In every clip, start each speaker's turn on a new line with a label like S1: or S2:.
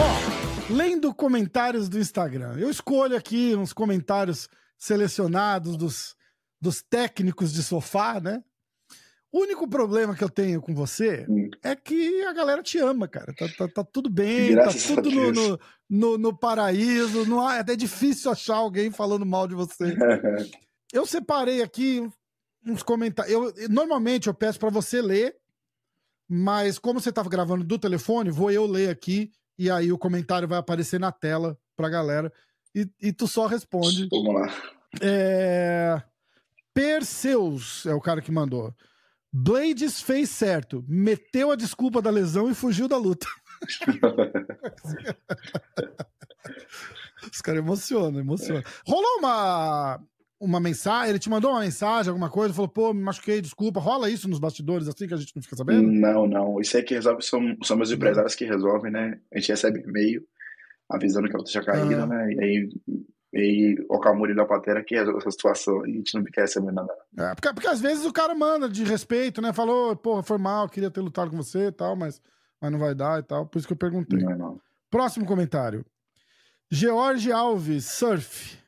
S1: Ó, lendo comentários do Instagram, eu escolho aqui uns comentários selecionados dos, dos técnicos de sofá, né? O único problema que eu tenho com você
S2: Hum.
S1: é que a galera te ama, cara. Tá, tá- tá tudo bem,
S2: Graças
S1: tá tudo no, no, no- no paraíso. Não há, é até difícil achar alguém falando mal de você. Eu separei aqui uns comentários. Eu, normalmente eu peço pra você ler, mas como você tava gravando do telefone, vou eu ler aqui e aí o comentário vai aparecer na tela pra galera e, e tu só responde.
S2: Vamos lá.
S1: É... Perseus é o cara que mandou. Blades fez certo, meteu a desculpa da lesão e fugiu da luta. Os caras emocionam, emocionam. Rolou uma, uma mensagem, ele te mandou uma mensagem, alguma coisa, falou, pô, me machuquei, desculpa. Rola isso nos bastidores assim que a gente não fica sabendo?
S2: Não, não. Isso aí que resolve são, são meus empresários que resolvem, né? A gente recebe e-mail avisando que a luta tinha caído,
S1: Ah.
S2: né? E aí, e aí o Camuri da Patera que resolve essa situação. E a gente não fica recebendo nada.
S1: É, porque, porque às vezes o cara manda de respeito, né? Falou, porra, foi mal, queria ter lutado com você e tal, mas, mas não vai dar e tal. Por isso que eu perguntei.
S2: Não, é não.
S1: Próximo comentário. George Alves, surf.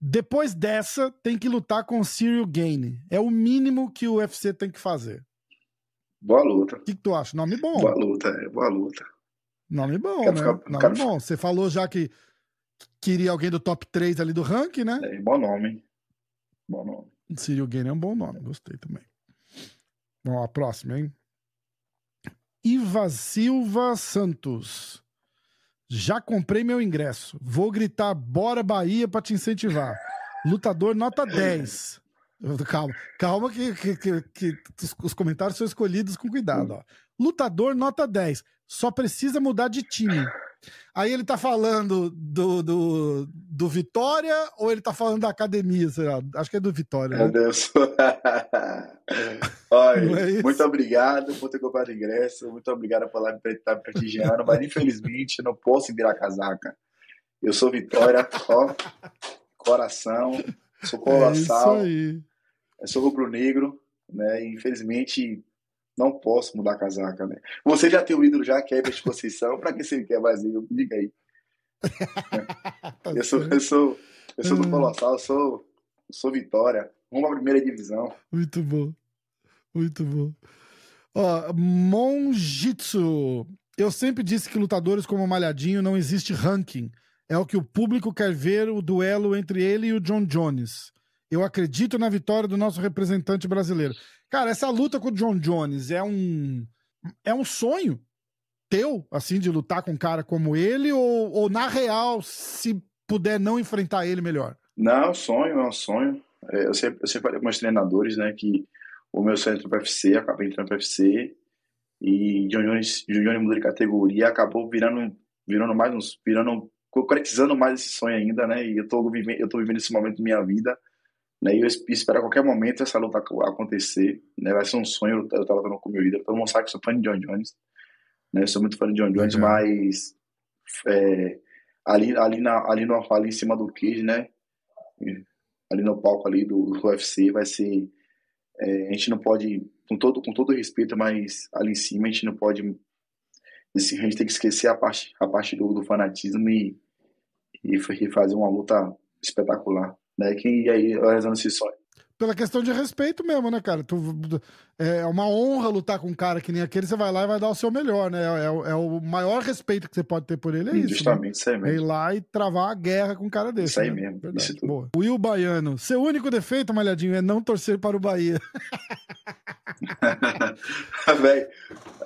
S1: Depois dessa, tem que lutar com o Cyril Gaine. É o mínimo que o UFC tem que fazer.
S2: Boa luta.
S1: O que, que tu acha? Nome bom.
S2: Boa luta, é. Boa luta.
S1: Nome bom,
S2: Quero
S1: né?
S2: ficar-
S1: Nome bom. Você falou já que queria alguém do top 3 ali do ranking, né?
S2: É, bom nome, hein? Bom nome.
S1: Cyril Gaine é um bom nome, gostei também. Vamos lá, próximo, hein? Iva Silva Santos. Já comprei meu ingresso. Vou gritar Bora Bahia pra te incentivar. Lutador nota 10. Calma, calma que, que- que- que os, os comentários são escolhidos com cuidado. Ó. Lutador nota 10. Só precisa mudar de time. Aí ele tá falando do, do, do Vitória ou ele tá falando da academia? Sei lá. Acho que é do Vitória.
S2: Meu
S1: Né?
S2: Deus. Olha,
S1: é
S2: muito obrigado por ter comprado ingresso. Muito obrigado por lá me estar prestigiando. Mas infelizmente não posso virar casaca. Eu sou Vitória, ó, coração, sou
S1: É isso
S2: colossal,
S1: aí.
S2: eu sou rubro-negro, né? E infelizmente não posso mudar a casaca, né? Você já tem o ídolo já, que é a Conceição, pra que você quer mais eu? Diga aí.
S1: Tá
S2: Eu sou, eu sou, eu sou do
S1: Hum.
S2: Colossal, eu sou, eu sou Vitória. Vamos à primeira divisão.
S1: Muito bom. Muito bom. Ó, Monjitsu. Eu sempre disse que lutadores como Malhadinho não existe ranking. É o que o público quer ver o duelo entre ele e o John Jones. Eu acredito na vitória do nosso representante brasileiro. Cara, essa luta com o John Jones é um é um sonho teu, assim, de lutar com um cara como ele ou, ou na real, se puder não enfrentar ele melhor?
S2: Não, é um sonho, é um sonho. Eu sempre, eu sempre falei com meus treinadores, né, que o meu sonho entrou pro UFC, acabei entrando pro UFC, e John Jones, John Jones mudou de categoria, acabou virando, virando mais uns, virando, concretizando mais esse sonho ainda, né, e eu tô vivendo, eu tô vivendo esse momento da minha vida, né, e eu es- espero a qualquer momento essa luta ac- acontecer, né, vai ser um sonho, eu tava lutando com o meu ídolo, todo mundo sabe que sou fã de John Jones, né, eu sou muito fã de John Jones,
S1: Legal.
S2: mas é, ali, ali, na, ali, no, ali em cima do cage, né, ali no palco ali do, do UFC vai ser é, a gente não pode com todo com todo respeito mas ali em cima a gente não pode esse- a gente tem que esquecer a parte a parte do, do fanatismo e, e fa- e fazer uma luta espetacular né? Que aí realizando esse sonho
S1: pela questão de respeito mesmo, né, cara? Tu, é uma honra lutar com um cara que nem aquele, você vai lá e vai dar o seu melhor, né? É, o- é o maior respeito que você pode ter por ele, é isso. Né?
S2: justamente isso aí
S1: É ir
S2: mesmo
S1: lá e travar uma guerra com um cara desse.
S2: Isso aí
S1: né?
S2: mesmo,
S1: Verdade.
S2: isso tudo.
S1: Boa. Will Baiano. Seu único defeito, Malhadinho, é não torcer para o Bahia.
S2: velho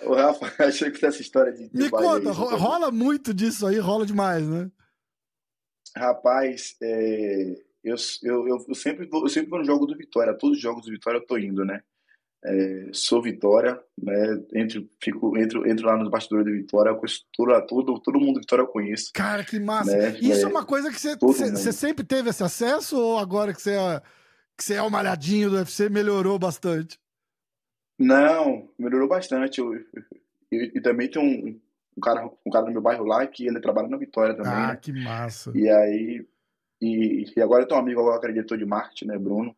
S2: o Rafa achei que essa história de,
S1: Me
S2: Bahia
S1: conta, rola muito disso aí, rola demais, né?
S2: Rapaz, é, eu, eu, eu, sempre vou, eu sempre vou no jogo do Vitória, todos os jogos do Vitória eu tô indo, né? É, sou Vitória, né? Entro, fico, entro, entro lá nos bastidores do Vitória, eu conheço todo, todo, todo mundo do Vitória eu conheço.
S1: Cara, que massa.
S2: Né?
S1: Isso é
S2: É,
S1: uma coisa que você, sempre teve esse acesso ou agora que você é, que você é o Malhadinho do UFC melhorou bastante?
S2: Não, melhorou bastante. Eu, e, também tem um, um, cara, um cara no meu bairro lá que ele trabalha na Vitória também,
S1: ah,
S2: né?
S1: que massa.
S2: E aí, e, e agora eu tenho um amigo agora que é diretor de marketing, né, Bruno,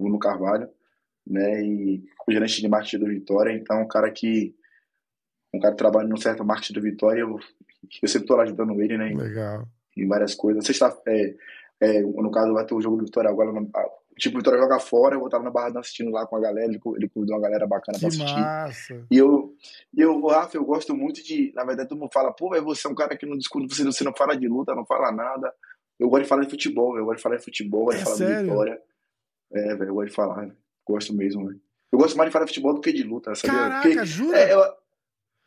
S2: Bruno Carvalho, né, e o gerente de marketing do Vitória, então um cara que um cara que trabalha num certo marketing do Vitória, eu, eu sempre tô lá ajudando ele, né?
S1: Legal.
S2: Em várias coisas. Sexta, é, é, no caso, vai ter o jogo do Vitória agora. No, tipo, o Vitória joga fora, eu vou estar na Barra assistindo lá com a galera, ele, ele convidou uma galera bacana
S1: Que
S2: pra assistir.
S1: massa.
S2: E eu, e eu, Rafa, eu gosto muito de. Na verdade, todo mundo fala, pô, véio, você é um cara que não discute, você, você não fala de luta, não fala nada. Eu gosto de falar de futebol, eu gosto de falar de futebol, gosto
S1: É
S2: de falar
S1: sério?
S2: de vitória. É, velho, eu gosto de falar, véio. gosto mesmo, velho. Eu gosto mais de falar de futebol do que de luta, sabia?
S1: Caraca,
S2: Porque-
S1: jura?
S2: é, eu-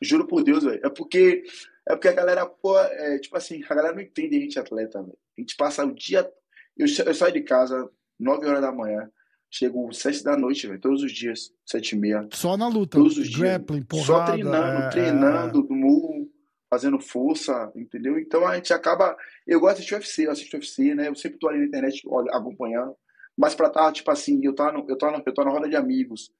S2: juro por Deus, velho. É porque, é porque a galera, pô, é, tipo assim, a galera não entende a gente atleta, velho. A gente passa o dia. Eu, eu saio de casa 9 horas da manhã, chego 7 da noite, velho, todos os dias, 7 e meia.
S1: Só na luta.
S2: Todos os dias.
S1: Grappling, porrada.
S2: Só treinando,
S1: é,
S2: treinando, murro, fazendo força, entendeu? Então a gente acaba. Eu gosto de assistir UFC, eu assisto UFC, né? Eu sempre tô ali na internet olha, acompanhando. Mas pra estar, tipo assim, eu tô, no, eu, tô no, eu tô na roda de amigos.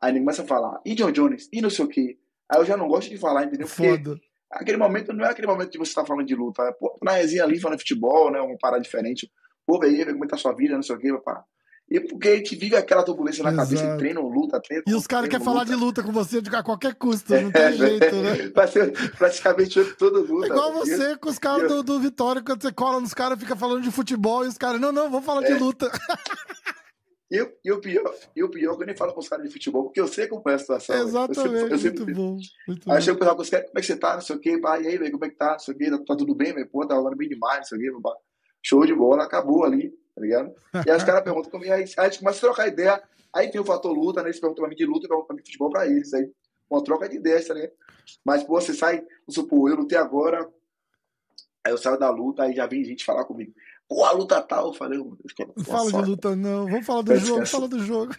S2: Aí ele começa a falar, e John Jones, e não sei o quê. Aí eu já não gosto de falar, entendeu? Porque
S1: Foda.
S2: aquele momento não é aquele momento que você tá falando de luta. É, pô, na resenha ali, falando de futebol, né? Uma parada diferente. Pô, velho, como tá a sua vida, não sei o quê, papá. E porque a gente vive aquela turbulência na cabeça,
S1: Exato.
S2: e treina, luta, treina.
S1: E os caras querem falar de
S2: luta.
S1: com você de a qualquer custo, não
S2: É,
S1: tem jeito, né?
S2: Vai ser praticamente todo luta.
S1: É igual você com os caras do, do Vitória, quando você cola nos caras, fica falando de futebol e os caras, não, não, vamos falar de
S2: É.
S1: luta.
S2: E, o- e o pior, e o pior é que eu nem falo com os caras de futebol, porque eu sei como é a situação. velho. Eu
S1: Exatamente,
S2: sempre- eu sempre-
S1: muito bom. Muito
S2: Aí chega o pessoal com os caras, como é que você tá, não sei o quê, pá, e aí, velho, como é que tá, não sei o quê, tá, tá tudo bem, velho, pô, tá jogando bem demais, não sei o quê, pá. Show de bola, acabou ali, tá ligado? E aí os caras perguntam, como, e aí, aí a gente começa a trocar ideia, aí tem o fator luta, né, eles perguntam pra mim de luta, eu pergunto pra mim de futebol pra eles, aí uma troca de ideias, tá ligado? Mas, pô, você sai, vamos supor, eu lutei agora, aí eu saio da luta, aí já vem gente falar comigo, pô, a luta tal, eu falei, eu fiquei,
S1: Não fala
S2: "Nossa,
S1: de luta, não. Vamos falar do jogo, fala do jogo.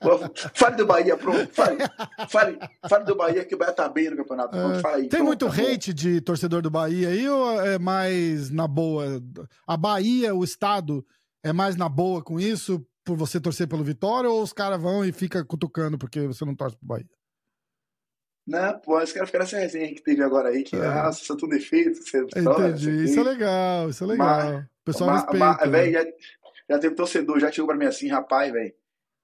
S2: Pô, Fale do Bahia, pronto. Fale, fale, fale do Bahia, que o Bahia tá bem no campeonato. Pronto, fala aí.
S1: É. Tem
S2: Pronto,
S1: muito
S2: tá bom.
S1: hate de torcedor do Bahia aí ou é mais na boa? A Bahia, o estado, é mais na boa com isso, por você torcer pelo Vitória, ou os caras vão e fica cutucando porque você não torce pro Bahia?
S2: Não, pô, esse cara fica nessa resenha que teve agora aí, que,
S1: É.
S2: ah, você é tudo defeito, você é vitória,
S1: Entendi. Isso é legal, isso é legal.
S2: Mas-
S1: o pessoal
S2: Mas-
S1: respeita.
S2: mas,
S1: né?
S2: velho, já, já teve torcedor, já chegou pra mim assim, rapaz, velho,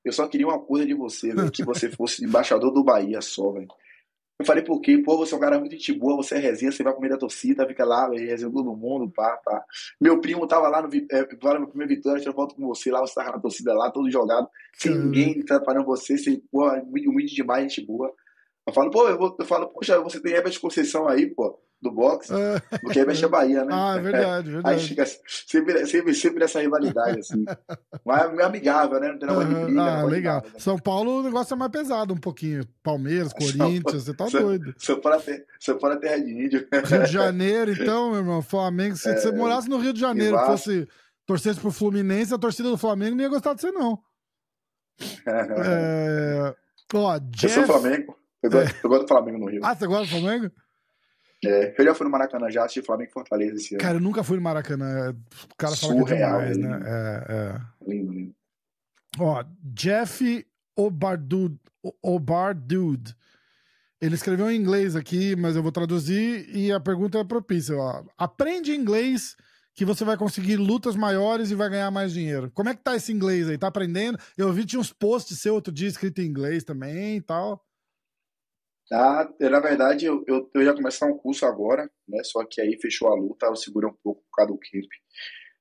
S2: eu só queria uma coisa de você, velho, que você fosse embaixador do Bahia só, velho. Eu falei, por quê? Pô, você é um cara muito gente boa, você é resenha, você vai comer da torcida, fica lá, velho, resenha todo mundo, pá, pá. Meu primo tava lá no, é, lá no primeiro Vitória, tirou foto com você lá, você tava na torcida lá, todo jogado, sem ninguém atrapalhando você, sem, pô, muito humilde demais, gente boa. Eu falo, pô, eu, vou, eu falo, poxa, você tem Herbert Conceição aí, pô, do boxe,
S1: É.
S2: porque Herbert é Bahia, né?
S1: Ah, é verdade,
S2: Aí
S1: verdade.
S2: fica sempre, sempre, sempre nessa rivalidade, assim. Mas é amigável, né? Não tem nada de briga.
S1: Ah, legal.
S2: nada, né?
S1: São Paulo o negócio é mais pesado um pouquinho. Palmeiras,
S2: São
S1: Corinthians, você tá
S2: São-
S1: doido.
S2: São Paulo é São Paulo é terra de índio.
S1: Rio de Janeiro, então, meu irmão, Flamengo. Se você morasse no Rio de Janeiro
S2: Vasco.
S1: fosse torcesse pro Fluminense, a torcida do Flamengo não ia gostar de você, não. É... Ó,
S2: Eu
S1: Jeff...
S2: sou Flamengo. Eu gosto, eu gosto do Flamengo no Rio.
S1: Ah, você gosta do Flamengo?
S2: É, eu já fui no Maracanã já, assisti Flamengo e Fortaleza esse ano.
S1: Cara, eu nunca fui no Maracanã. O cara fala que é demais,
S2: né?
S1: né? É, é.
S2: Lindo, lindo.
S1: Ó, Jeff Obardud, Obardud. Ele escreveu em inglês aqui, mas eu vou traduzir e a pergunta é propícia. Ó. Aprende inglês que você vai conseguir lutas maiores e vai ganhar mais dinheiro. Como é que tá esse inglês aí? Tá aprendendo? Eu vi tinha uns posts seu outro dia escrito em inglês também e tal.
S2: Ah, eu, na verdade, eu, eu, eu ia começar um curso agora, né? Só que aí fechou a luta, eu segurei um pouco por causa do camp.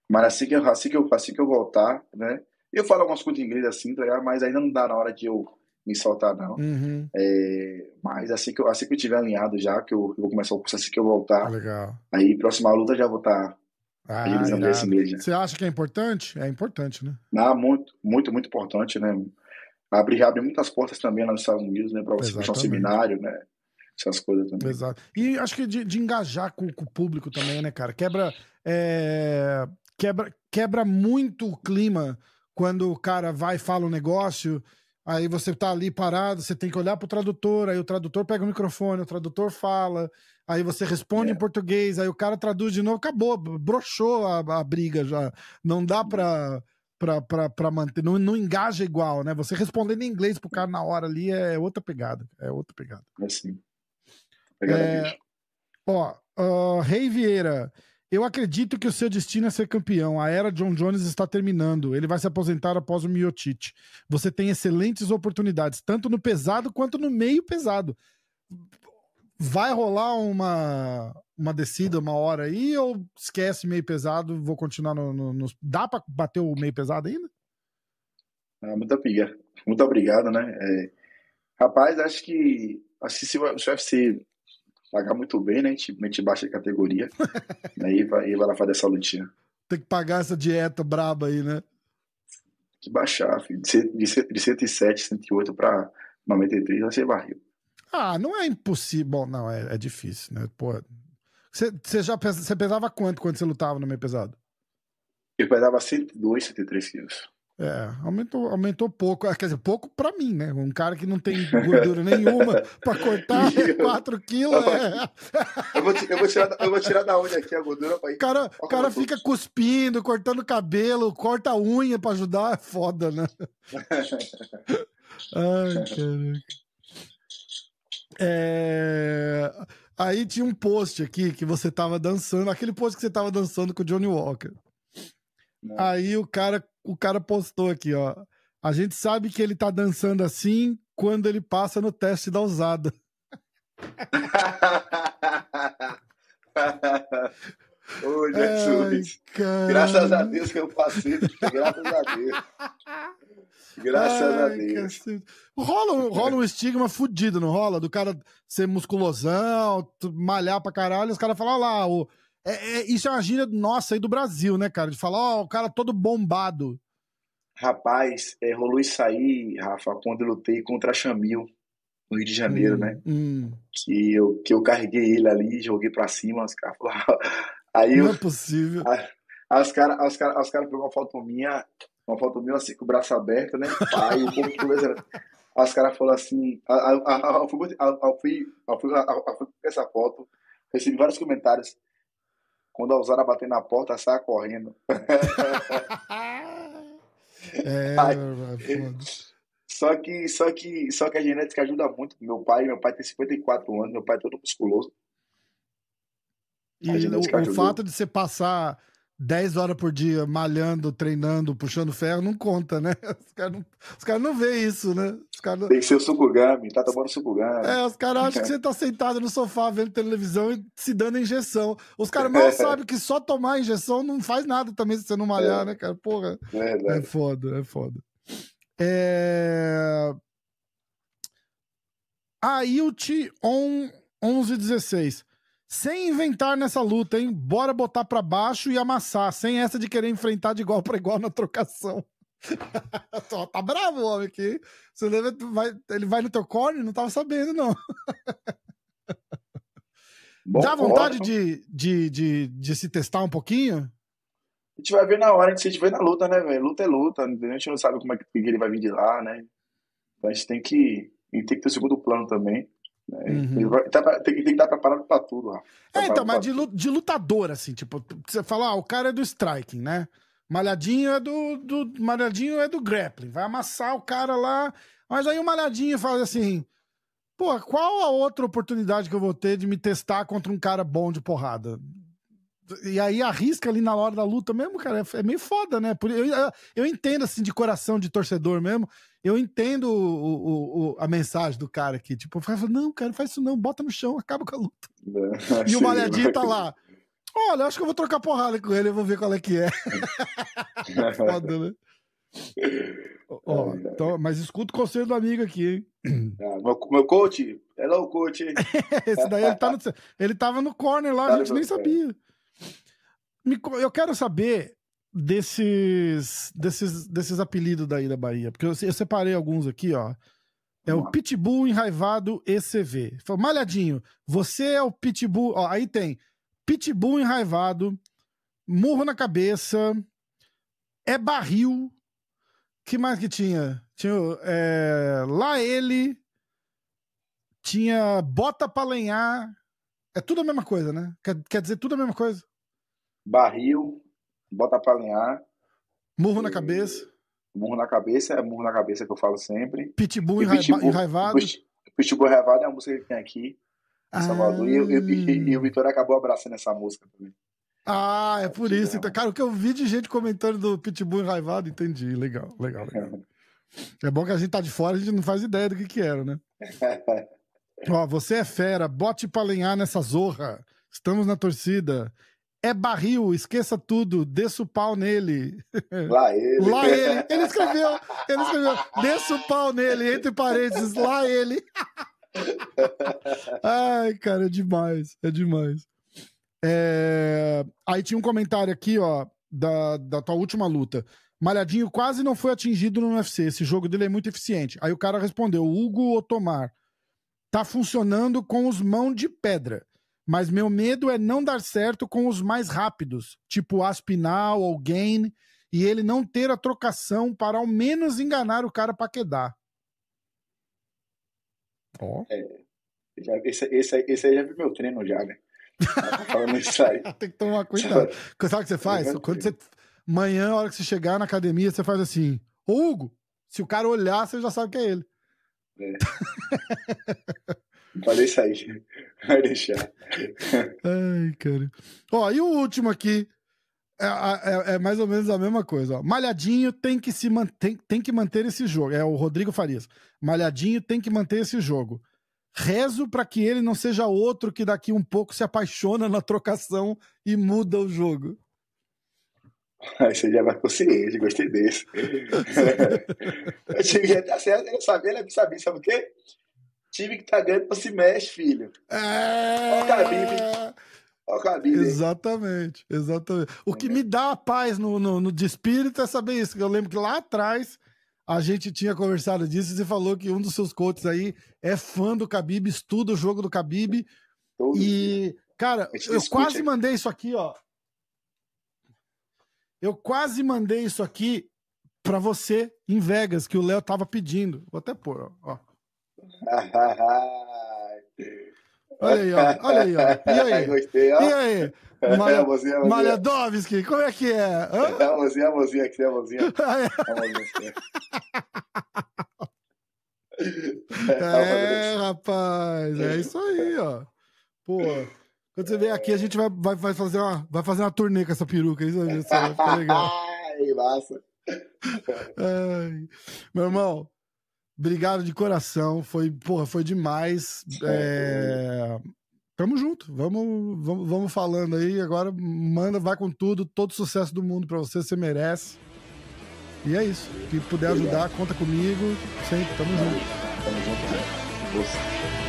S2: Mas assim que, eu, assim, que eu, assim que eu voltar, né? Eu falo algumas coisas em inglês assim, tá ligado? Mas ainda não dá na hora de eu me soltar, não.
S1: Uhum.
S2: É, mas assim que, eu, assim que eu tiver alinhado já, que eu, eu vou começar o curso assim que eu
S1: Ah,
S2: voltar,
S1: legal.
S2: aí próxima luta já vou estar
S1: Ah,
S2: agilizando esse já.
S1: Você acha que é importante? É importante, né?
S2: Ah, muito, muito, muito importante, né? Abre, abre muitas portas também lá nos Estados Unidos, né? Pra você puxar um seminário, né? Essas coisas também.
S1: Exato. E acho que de, de engajar com, com o público também, né, cara? Quebra, é, quebra, quebra muito o clima quando o cara vai e fala um negócio, aí você tá ali parado, você tem que olhar pro tradutor, aí o tradutor pega o microfone, o tradutor fala, aí você responde
S2: É.
S1: em português, aí o cara traduz de novo, acabou, broxou a, a briga já. Não dá pra. Pra manter, não, não engaja igual, né? Você respondendo em inglês pro cara na hora ali é outra pegada. É outra pegada.
S2: Assim. Pegada
S1: É. Ó, ah, Rei Vieira, eu acredito que o seu destino é ser campeão. A era John Jones está terminando. Ele vai se aposentar após o Miotite. Você tem excelentes oportunidades, tanto no pesado quanto no meio pesado. vai rolar uma, uma descida uma hora aí ou esquece meio pesado, vou continuar no. no, no... Dá pra bater o meio pesado ainda?
S2: Ah, muito obrigado, muito obrigado, né? É, rapaz, acho que assim, se o UFC pagar muito bem, né? A gente, baixa a categoria. aí vai, vai lá fazer essa lutinha.
S1: Tem que pagar essa dieta braba aí, né?
S2: que baixar, filho. De, de, de 107, 108 para 93 vai ser barril.
S1: Ah, não é impossível. Bom, não, é, é difícil, né? Pô, você, já você pesava quanto quando você lutava no meio pesado?
S2: Eu pesava 102, 103 quilos.
S1: É, aumentou, aumentou pouco. Quer dizer, pouco pra mim, né? Um cara que não tem gordura nenhuma pra cortar 4 quilos. É...
S2: Eu, vou, eu, vou tirar, eu vou tirar da onde aqui a gordura pra ir.
S1: Cara, o cara fica cuspindo, cortando cabelo, corta a unha pra ajudar. É foda, né? Ai, caraca. É... Aí tinha um post aqui que você tava dançando, aquele post que você tava dançando com o Johnny Walker. Não. Aí o cara o cara postou aqui, ó. A gente sabe que ele tá dançando assim quando ele passa no teste da usada.
S2: Ô, Jesus. Ai, Graças a Deus que eu passei. Graças a Deus. Graças Ai, a Deus.
S1: Rola, rola um estigma fudido, não rola? Do cara ser musculosão, malhar pra caralho, os caras falam, lá, o é, é, isso é uma gíria nossa aí do Brasil, né, cara? De falar, ó, o cara todo bombado.
S2: Rapaz, é, rolou isso aí, Rafa, quando eu lutei contra a Chamil, no Rio de Janeiro, hum, né? Hum. Que, eu, que eu carreguei ele ali, joguei pra cima, os caras falaram. Aí
S1: Não
S2: eu,
S1: é possível.
S2: Aí os caras os cara, os cara pegou uma foto minha, uma foto minha assim, com o braço aberto, né? Aí o povo. Aí os caras falaram assim. Eu fui, com essa foto, recebi vários comentários. Quando a Usara bater na porta, sai correndo.
S1: é,
S2: Aí, só que, só que, só que a genética ajuda muito. Meu pai, meu pai tem 54 anos, meu pai é todo musculoso.
S1: E o, o fato de você passar 10 horas por dia malhando, treinando, puxando ferro, não conta, né? Os caras não, os cara não vê isso, né? Os cara não...
S2: Tem que ser o Sukugami, tá tomando Sukugami.
S1: É, os caras acham que você tá sentado no sofá vendo televisão e se dando injeção. Os caras mal sabem que só tomar injeção não faz nada também se você não malhar, é. né, cara? Porra. É, é foda, é foda. É... Ailt on 1116. Sem inventar nessa luta, hein? Bora botar pra baixo e amassar, sem essa de querer enfrentar de igual para igual na trocação. tá bravo o homem aqui. Você leva, vai, ele vai no teu corner? Não tava sabendo, não. Bom, Dá vontade de, de, de, de, se testar um pouquinho?
S2: A gente vai ver na hora, a gente ver na luta, né, velho? Luta é luta, a gente não sabe como é que ele vai vir de lá, né? Então a gente tem que, a gente tem que ter o segundo plano também. Uhum. Tá, tem, que estar preparado pra tudo.
S1: É, então, mas de, de lutador, assim, tipo, você fala, ah, o cara é do striking, né? Malhadinho é do, do. Malhadinho é do grappling. Vai amassar o cara lá. Mas aí o Malhadinho fala assim: pô, qual a outra oportunidade que eu vou ter de me testar contra um cara bom de porrada? E aí arrisca ali na hora da luta mesmo, cara, é, é meio foda, né? Eu, eu entendo, assim, de coração de torcedor mesmo, eu entendo o, o, o, a mensagem do cara aqui. Tipo, fala, não, cara, não faz isso não, bota no chão, acaba com a luta. Não, e o Malhadinho tá lá. Olha, acho que eu vou trocar porrada com ele, eu vou ver qual é que é. foda, né? então, mas escuta o conselho do amigo aqui,
S2: hein? Ah, meu, meu coach, hello coach.
S1: Esse daí ele, tá no, ele tava no corner lá, tá a gente nem sabia. Eu quero saber desses, desses, desses apelidos daí da Bahia, porque eu, eu separei alguns aqui, ó. É o Pitbull Enraivado ECV. Malhadinho, você é o Pitbull. Ó, aí tem Pitbull Enraivado, Murro na Cabeça, É Barril. que mais que tinha? Tinha é, Lá Ele, tinha Bota pra Lenhar. É tudo a mesma coisa, né? Quer, quer dizer tudo a mesma coisa
S2: barril, bota pra alinhar.
S1: Murro e... na cabeça.
S2: Murro na cabeça, é murro na cabeça que eu falo sempre.
S1: Pitbull, e Pitbull enraivado.
S2: Pitbull enraivado é a música que tem aqui ah. Salvador. E, e, e, o Vitor acabou abraçando essa música também.
S1: Ah, é por isso. Então, cara, o que eu vi de gente comentando do Pitbull enraivado, entendi. Legal, legal, legal. é bom que a gente tá de fora, a gente não faz ideia do que que era, né? Ó, você é fera, bote pra lenhar nessa zorra. Estamos na torcida. É barril, esqueça tudo, desça o pau nele.
S2: Lá ele.
S1: Lá ele. Ele escreveu, ele escreveu, desça o pau nele, entre parênteses, lá ele. Ai, cara, é demais, é demais. É... Aí tinha um comentário aqui, ó, da, da tua última luta. Malhadinho quase não foi atingido no UFC. Esse jogo dele é muito eficiente. Aí o cara respondeu: Hugo Otomar. Tá funcionando com os mãos de pedra. Mas meu medo é não dar certo com os mais rápidos, tipo Aspinal ou Gain, e ele não ter a trocação para ao menos enganar o cara para quedar.
S2: Ó. Oh. É, esse, esse, esse aí já viu meu treino já, né? Tá falando isso aí.
S1: Tem que tomar cuidado. Sabe o que você faz? Quando você. Amanhã, a hora que você chegar na academia, você faz assim: Ô Hugo, se o cara olhar, você já sabe que é ele. É.
S2: Pode aí. Vai deixar.
S1: Ai, cara. Ó, e o último aqui. É, é, é, mais ou menos a mesma coisa. Ó. Malhadinho tem que se manter, tem que manter esse jogo. É o Rodrigo Farias. Malhadinho tem que manter esse jogo. Rezo para que ele não seja outro que daqui um pouco se apaixona na trocação e muda o jogo.
S2: Você já vai consciente, gostei desse. time já tá certo, ele sabia, ele sabia, sabe o quê? Time que tá ganhando não se mexe, filho.
S1: É...
S2: Olha o Khabib. Olha o Khabib.
S1: Exatamente, exatamente. O que me dá a paz no, no, no de espírito é saber isso. Eu lembro que lá atrás a gente tinha conversado disso e você falou que um dos seus coaches aí é fã do Khabib, estuda o jogo do Khabib. Todo e, dia. cara, eu quase mandei isso aqui, ó. Eu quase mandei isso aqui para você em Vegas, que o Léo tava pedindo. Vou até pôr, ó. Olha aí, ó. Olha aí, ó. E aí?
S2: Gostei, ó.
S1: E aí? Malha... É, mozinha, mozinha. Malhadovski, como é que é?
S2: Hã? É a mozinha, a mozinha aqui, a mozinha.
S1: É, rapaz, é isso aí, ó. Pô, quando você vier aqui, a gente vai, vai, vai, fazer, uma, vai fazer uma turnê com essa peruca. Isso vai ficar legal.
S2: Ai, massa.
S1: Ai. Meu irmão, obrigado de coração. Foi, porra, foi demais. É... Tamo junto. Vamos, vamos, vamos falando aí. Agora manda, vai com tudo. Todo sucesso do mundo para você. Você merece. E é isso. Se puder ajudar, conta comigo. Sempre. Tamo junto.
S2: Tamo junto. Você.